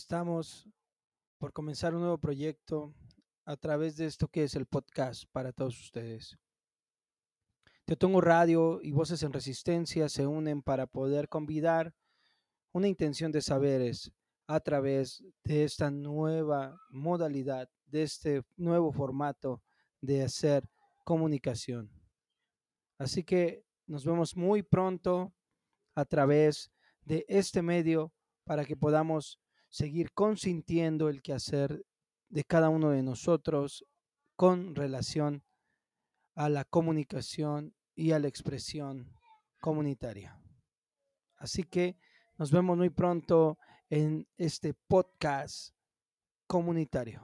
Estamos por comenzar un nuevo proyecto a través de esto que es el podcast para todos ustedes. Te Tengo Radio y Voces en Resistencia se unen para poder convidar una intención de saberes a través de esta nueva modalidad, de este nuevo formato de hacer comunicación. Así que nos vemos muy pronto a través de este medio para que podamos seguir consintiendo el quehacer de cada uno de nosotros con relación a la comunicación y a la expresión comunitaria. Así que nos vemos muy pronto en este podcast comunitario.